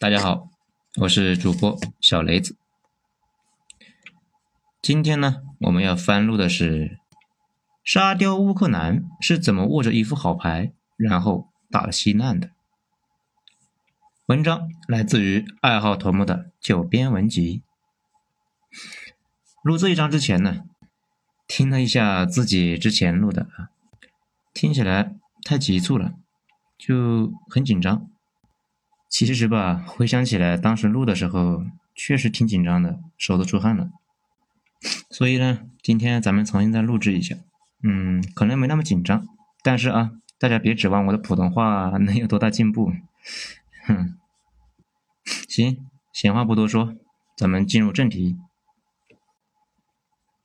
大家好，我是主播小雷子。今天呢，我们要翻录的是沙雕乌克兰是怎么握着一副好牌，然后打了稀烂的。文章来自于爱好头目的九编文集。录这一章之前呢，听了一下自己之前录的啊，听起来太急促了，就很紧张。其实吧，回想起来，当时录的时候确实挺紧张的，手都出汗了。所以呢，今天咱们重新再录制一下。嗯，可能没那么紧张，但是啊，大家别指望我的普通话 能有多大进步。哼，行，闲话不多说，咱们进入正题。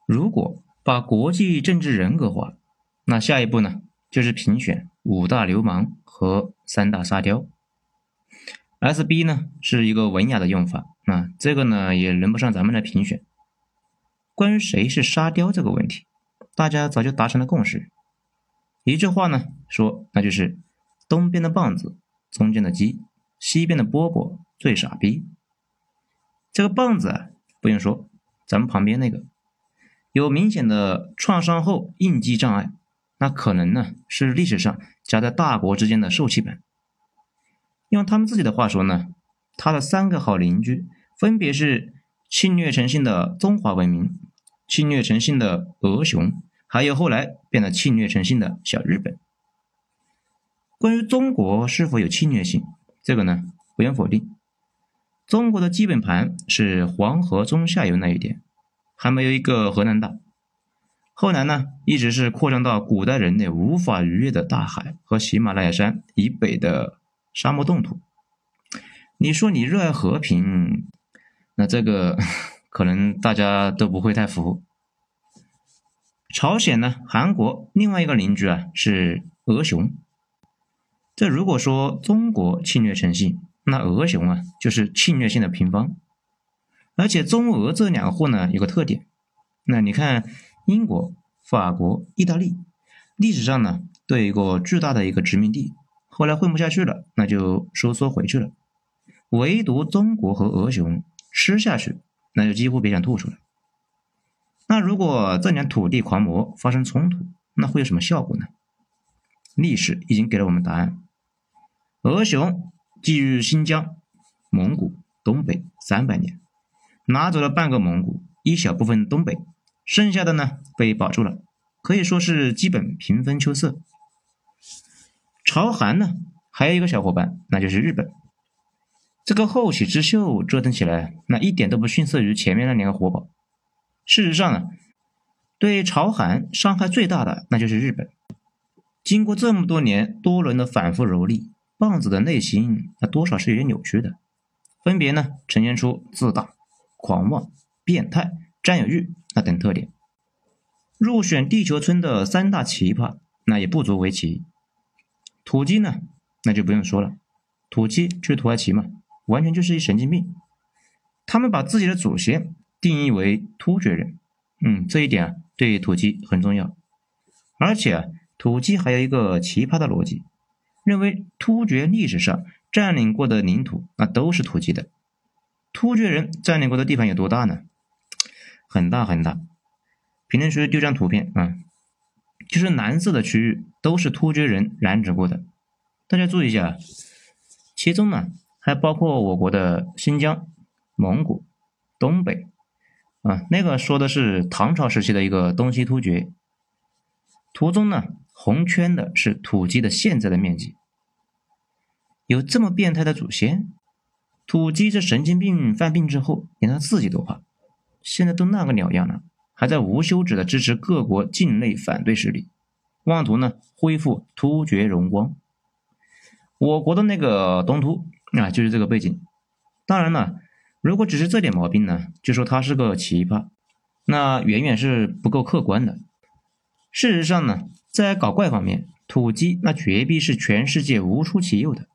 如果把国际政治人格化，那下一步呢，就是评选五大流氓和三大沙雕。S B 呢是一个文雅的用法，那这个呢也轮不上咱们来评选。关于谁是沙雕这个问题，大家早就达成了共识。一句话呢说，那就是东边的棒子，中间的鸡，西边的饽饽最傻逼。这个棒子啊不用说，咱们旁边那个有明显的创伤后应激障碍，那可能呢是历史上夹在大国之间的受气本。用他们自己的话说呢，他的三个好邻居分别是侵略成性的中华文明、侵略成性的俄熊，还有后来变得侵略成性的小日本。关于中国是否有侵略性，这个呢不用否定。中国的基本盘是黄河中下游那一点，还没有一个河南大。后来呢一直是扩张到古代人类无法逾越的大海和喜马拉雅山以北的。沙漠冻土，你说你热爱和平，那这个可能大家都不会太服。朝鲜呢，韩国另外一个邻居啊是俄熊。这如果说中国侵略成性，那俄熊啊就是侵略性的平方。而且中俄这两货呢有个特点，那你看英国、法国、意大利，历史上呢都有一个巨大的一个殖民地。后来混不下去了，那就收缩回去了。唯独中国和俄熊吃下去，那就几乎别想吐出来。那如果这两土地狂魔发生冲突，那会有什么效果呢？历史已经给了我们答案。俄熊觊觎新疆、蒙古、东北三百年，拿走了半个蒙古，一小部分东北，剩下的呢被保住了，可以说是基本平分秋色。朝韩呢，还有一个小伙伴，那就是日本。这个后起之秀折腾起来，那一点都不逊色于前面那两个活宝。事实上呢，对朝韩伤害最大的那就是日本。经过这么多年多轮的反复蹂躏，棒子的内心那多少是有点扭曲的，分别呢呈现出自大、狂妄、变态、占有欲那等特点。入选地球村的三大奇葩，那也不足为奇。土鸡呢，那就不用说了，土鸡就是土耳其嘛，完全就是一神经病。他们把自己的祖先定义为突厥人，嗯，这一点啊对土鸡很重要。而且啊，土鸡还有一个奇葩的逻辑，认为突厥历史上占领过的领土那都是土鸡的。突厥人占领过的地方有多大呢？很大很大。评论区丢张图片啊。就是蓝色的区域都是突厥人染指过的，大家注意一下，其中呢还包括我国的新疆、蒙古、东北，啊，那个说的是唐朝时期的一个东西突厥。图中呢红圈的是土鸡的现在的面积。有这么变态的祖先，土鸡这神经病犯病之后，连他自己都怕，现在都那个鸟样了。还在无休止的支持各国境内反对势力，妄图呢恢复突厥荣光。我国的那个东突啊，就是这个背景。当然了，如果只是这点毛病呢，就说他是个奇葩，那远远是不够客观的。事实上呢，在搞怪方面，土鸡那绝壁是全世界无出其右的。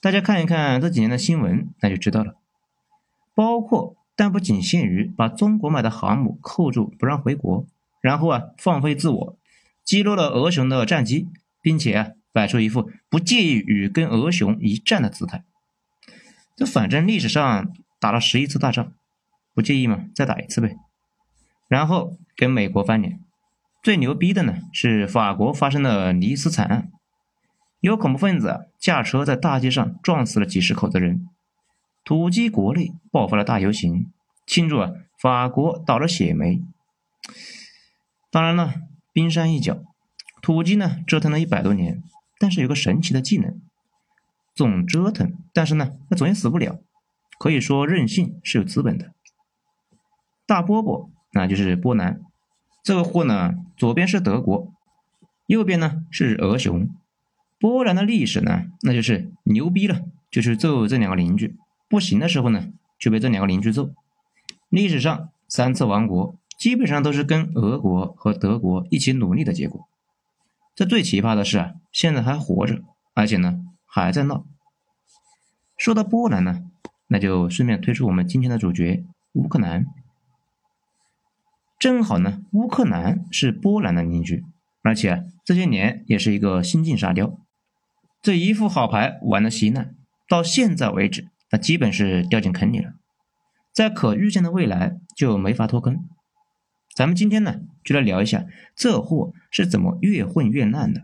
大家看一看这几年的新闻，那就知道了，包括。但不仅限于把中国买的航母扣住不让回国，然后啊放飞自我，击落了俄熊的战机，并且啊摆出一副不介意与跟俄熊一战的姿态。这反正历史上打了十一次大仗，不介意吗？再打一次呗。然后跟美国翻脸。最牛逼的呢是法国发生了尼斯惨案，有恐怖分子驾车在大街上撞死了几十口子人，土鸡国内爆发了大游行，庆祝啊法国倒了血霉。当然了，冰山一角，土鸡呢折腾了一百多年，但是有个神奇的技能，总折腾，但是呢那总也死不了，可以说任性是有资本的。大波波那就是波兰。这个货呢，左边是德国，右边呢是俄熊。波兰的历史呢，那就是牛逼了，就是揍这两个邻居，不行的时候呢，就被这两个邻居揍。历史上三次亡国，基本上都是跟俄国和德国一起努力的结果。这最奇葩的是啊，现在还活着，而且呢还在闹。说到波兰呢，那就顺便推出我们今天的主角乌克兰。正好呢，乌克兰是波兰的邻居，而且这些年也是一个新晋沙雕。这一副好牌玩的稀烂，到现在为止，那基本是掉进坑里了，在可预见的未来就没法脱坑。咱们今天呢，就来聊一下这货是怎么越混越烂的。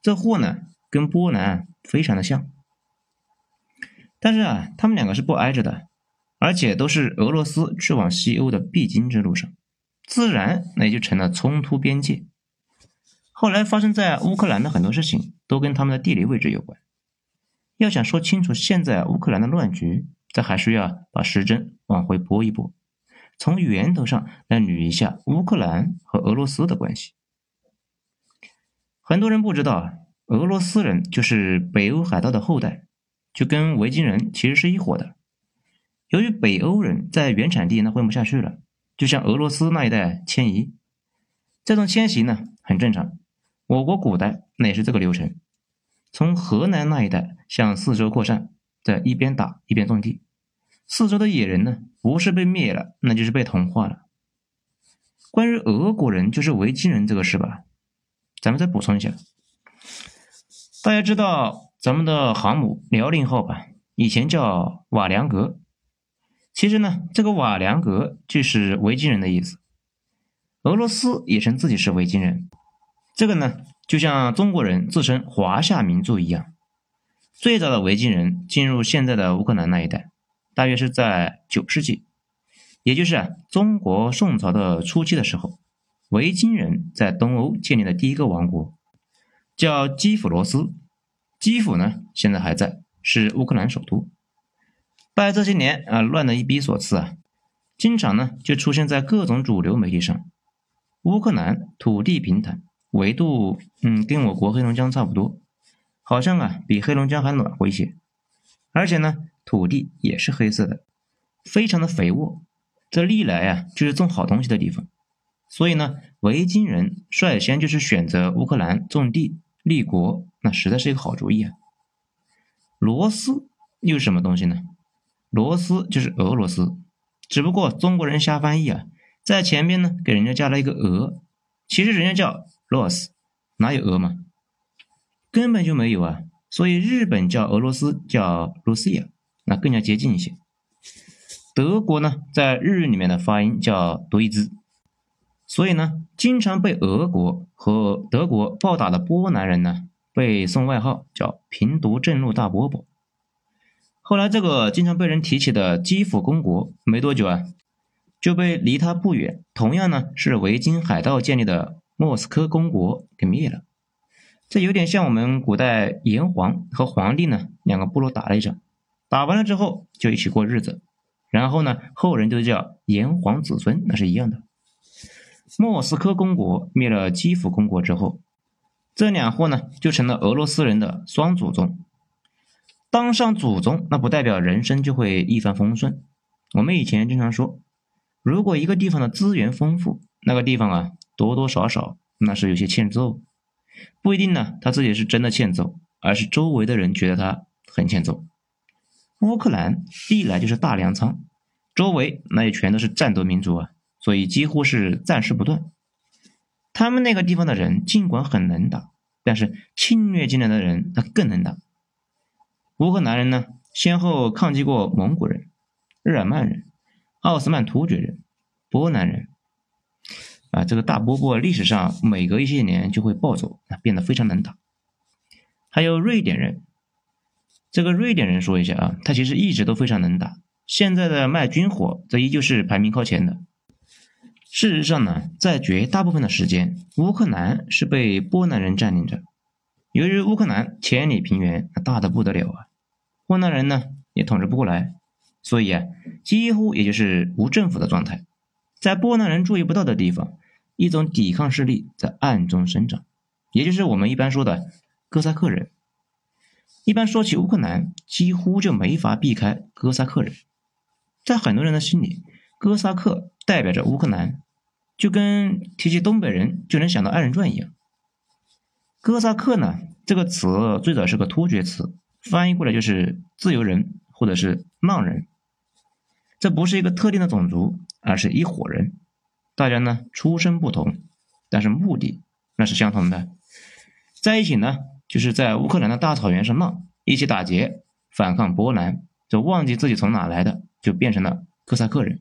这货呢，跟波兰非常的像，但是啊，他们两个是不挨着的，而且都是俄罗斯去往西欧的必经之路上。自然，那也就成了冲突边界。后来发生在乌克兰的很多事情，都跟他们的地理位置有关。要想说清楚现在乌克兰的乱局，这还需要把时针往回拨一拨，从源头上来捋一下乌克兰和俄罗斯的关系。很多人不知道，俄罗斯人就是北欧海盗的后代，就跟维京人其实是一伙的。由于北欧人在原产地那混不下去了。就向俄罗斯那一带迁移，这种迁徙呢很正常。我国古代那也是这个流程，从河南那一带向四周扩散，在一边打一边种地。四周的野人呢，不是被灭了，那就是被同化了。关于俄国人就是维京人这个事吧，咱们再补充一下。大家知道咱们的航母辽宁号吧？以前叫瓦良格。其实呢，这个瓦良格就是维京人的意思。俄罗斯也称自己是维京人，这个呢，就像中国人自称华夏民族一样。最早的维京人进入现在的乌克兰那一带，大约是在九世纪，也就是啊，中国宋朝的初期的时候，维京人在东欧建立了第一个王国，叫基辅罗斯。基辅呢，现在还在，是乌克兰首都。拜这些年啊乱的一逼所赐啊，经常呢就出现在各种主流媒体上。乌克兰土地平坦，纬度嗯跟我国黑龙江差不多，好像啊比黑龙江还暖和一些。而且呢土地也是黑色的，非常的肥沃，这历来啊就是种好东西的地方。所以呢维京人率先就是选择乌克兰种地立国，那实在是一个好主意啊。罗斯又是什么东西呢？罗斯就是俄罗斯，只不过中国人瞎翻译啊，在前面呢给人家加了一个俄，其实人家叫 Ros，哪有俄嘛？根本就没有啊！所以日本叫俄罗斯叫 Russia，那更加接近一些。德国呢，在日语里面的发音叫德意兹，所以呢，经常被俄国和德国暴打的波兰人呢，被送外号叫平毒正路大波波。后来，这个经常被人提起的基辅公国，没多久啊，就被离他不远，同样呢是维京海盗建立的莫斯科公国给灭了。这有点像我们古代炎黄和黄帝呢两个部落打了一场，打完了之后就一起过日子，然后呢后人就叫炎黄子孙，那是一样的。莫斯科公国灭了基辅公国之后，这两货呢就成了俄罗斯人的双祖宗。当上祖宗，那不代表人生就会一帆风顺。我们以前经常说，如果一个地方的资源丰富，那个地方啊，多多少少那是有些欠揍。不一定呢，他自己是真的欠揍，而是周围的人觉得他很欠揍。乌克兰历来就是大粮仓，周围那也全都是战斗民族啊，所以几乎是战事不断。他们那个地方的人尽管很能打，但是侵略进来的人他更能打。乌克兰人呢，先后抗击过蒙古人、日耳曼人、奥斯曼突厥人、波兰人。啊，这个大波波历史上每隔一些年就会暴走，啊，变得非常能打。还有瑞典人，这个瑞典人说一下啊，他其实一直都非常能打，现在的卖军火，这依旧是排名靠前的。事实上呢，在绝大部分的时间，乌克兰是被波兰人占领着。由于乌克兰千里平原，大的不得了啊，波兰人呢也统治不过来，所以啊，几乎也就是无政府的状态。在波兰人注意不到的地方。一种抵抗势力在暗中生长，也就是我们一般说的哥萨克人。一般说起乌克兰，几乎就没法避开哥萨克人。在很多人的心里，哥萨克代表着乌克兰，就跟提起东北人就能想到二人转一样。哥萨克呢，这个词最早是个突厥词，翻译过来就是自由人或者是浪人。这不是一个特定的种族，而是一伙人。大家呢出身不同，但是目的那是相同的，在一起呢就是在乌克兰的大草原上浪，一起打劫反抗波兰，就忘记自己从哪来的，就变成了哥萨克人。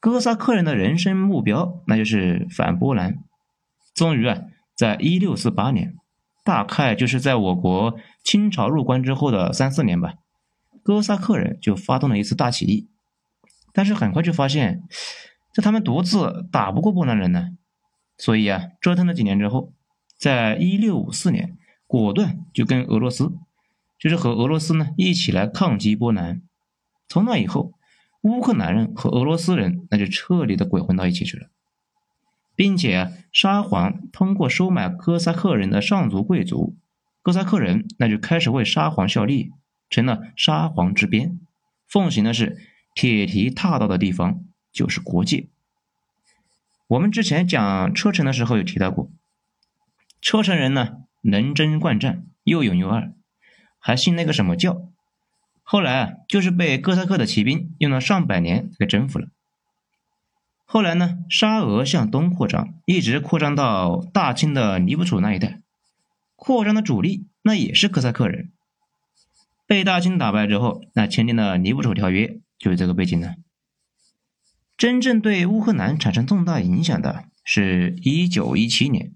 哥萨克人的人生目标那就是反波兰。终于啊，在一六四八年，大概就是在我国清朝入关之后的三四年吧，哥萨克人就发动了一次大起义，但是很快就发现。这他们独自打不过波兰人呢，所以啊，折腾了几年之后，在一六五四年，果断就跟俄罗斯，就是和俄罗斯呢一起来抗击波兰。从那以后，乌克兰人和俄罗斯人那就彻底的鬼混到一起去了，并且啊沙皇通过收买哥萨克人的上族贵族，哥萨克人那就开始为沙皇效力，成了沙皇之鞭，奉行的是铁蹄踏到的地方。就是国界。我们之前讲车臣的时候有提到过，车臣人呢能征惯战，又勇又爱，还信那个什么教。后来啊，就是被哥萨克的骑兵用了上百年给征服了。后来呢，沙俄向东扩张，一直扩张到大清的尼布楚那一带，扩张的主力那也是哥萨克人。被大清打败之后，那签订了尼布楚条约，就是这个背景了。真正对乌克兰产生重大影响的是一九一七年。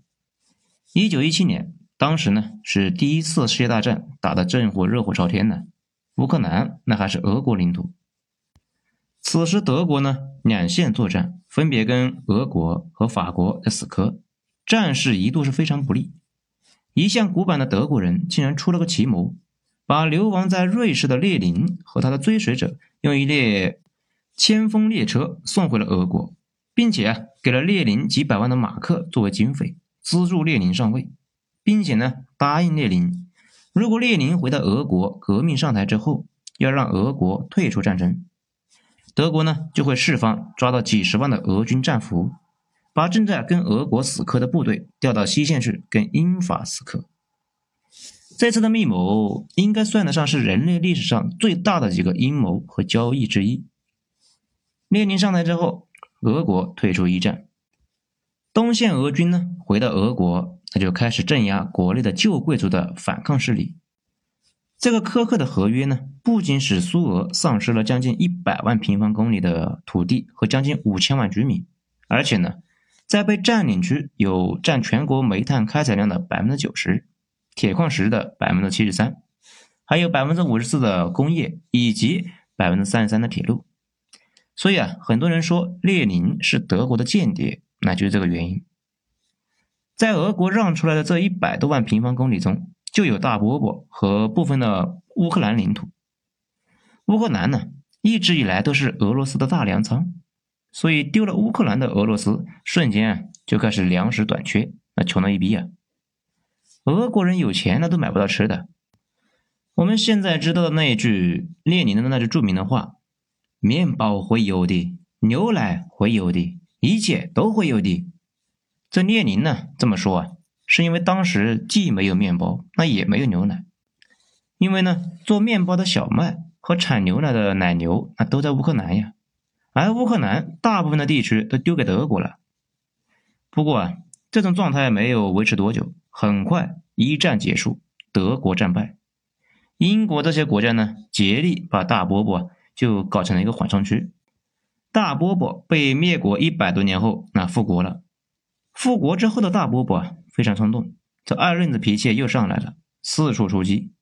一九一七年，当时呢是第一次世界大战打得正火热火朝天呢，乌克兰那还是俄国领土。此时德国呢两线作战，分别跟俄国和法国在死磕，战事一度是非常不利。一向古板的德国人竟然出了个奇谋，把流亡在瑞士的列宁和他的追随者用一列。千锋列车送回了俄国，并且给了列宁几百万的马克作为经费，资助列宁上位，并且呢答应列宁，如果列宁回到俄国革命上台之后，要让俄国退出战争，德国呢就会释放抓到几十万的俄军战俘，把正在跟俄国死磕的部队调到西线去跟英法死磕。这次的密谋应该算得上是人类历史上最大的几个阴谋和交易之一。列宁上台之后，俄国退出一战，东线俄军呢回到俄国，那就开始镇压国内的旧贵族的反抗势力。这个苛刻的合约呢，不仅使苏俄丧失了将近一百万平方公里的土地和将近五千万居民，而且呢，在被占领区有占全国煤炭开采量的百分之九十，铁矿石的百分之七十三，还有百分之五十四的工业以及百分之三十三的铁路。所以啊，很多人说列宁是德国的间谍，那就是这个原因。在俄国让出来的这一百多万平方公里中，就有大波波和部分的乌克兰领土。乌克兰呢，一直以来都是俄罗斯的大粮仓，所以丢了乌克兰的俄罗斯，瞬间啊就开始粮食短缺，那穷的一逼啊。俄国人有钱，那都买不到吃的。我们现在知道的那一句列宁的那句著名的话。面包会有的，牛奶会有的，一切都会有的。这列宁呢这么说啊，是因为当时既没有面包，那也没有牛奶。因为呢，做面包的小麦和产牛奶的奶牛，那都在乌克兰呀，而乌克兰大部分的地区都丢给德国了。不过啊，这种状态没有维持多久，很快一战结束，德国战败。英国这些国家呢，竭力把大波波就搞成了一个缓冲区。大波波被灭国一百多年后，那复国了。复国之后的大波波啊，非常冲动，这二愣子脾气又上来了，四处出击，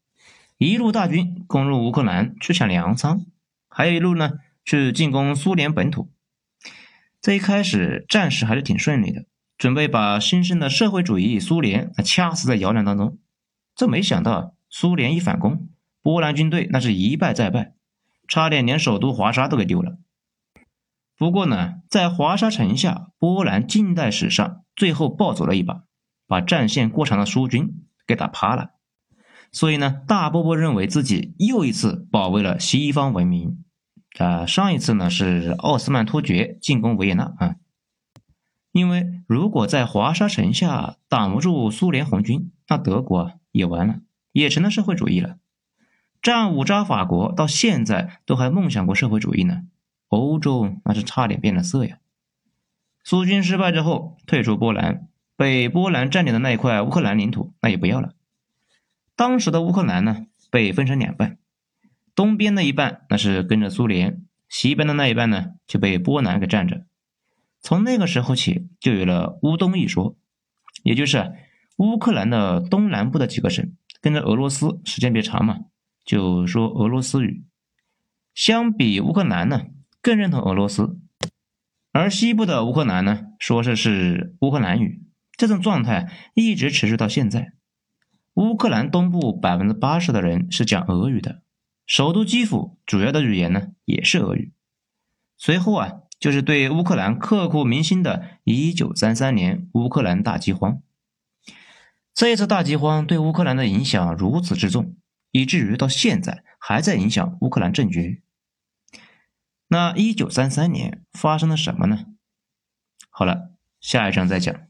一路大军攻入乌克兰去抢粮仓，还有一路呢去进攻苏联本土。这一开始战事还是挺顺利的，准备把新生的社会主义苏联掐死在摇篮当中。这没想到。苏联一反攻，波兰军队那是一败再败，差点连首都华沙都给丢了。不过呢，在华沙城下，波兰近代史上最后暴走了一把，把战线过长的苏军给打趴了。所以呢，大波波认为自己又一次保卫了西方文明。啊，上一次呢是奥斯曼突厥进攻维也纳啊，因为如果在华沙城下挡不住苏联红军，那德国也完了。也成了社会主义了。战五渣法国到现在都还梦想过社会主义呢。欧洲那是差点变了色呀。苏军失败之后退出波兰，被波兰占领的那一块乌克兰领土那也不要了。当时的乌克兰呢被分成两半，东边的一半那是跟着苏联，西边的那一半呢就被波兰给占着。从那个时候起就有了乌东一说，也就是乌克兰的东南部的几个省。跟着俄罗斯时间别长嘛，就说俄罗斯语。相比乌克兰呢，更认同俄罗斯。而西部的乌克兰呢，说的是乌克兰语。这种状态一直持续到现在。乌克兰东部百分之八十的人是讲俄语的，首都基辅主要的语言呢也是俄语。随后啊，就是对乌克兰刻骨铭心的1933年乌克兰大饥荒。这一次大饥荒对乌克兰的影响如此之重，以至于到现在还在影响乌克兰政局。那一九三三年发生了什么呢？好了，下一章再讲。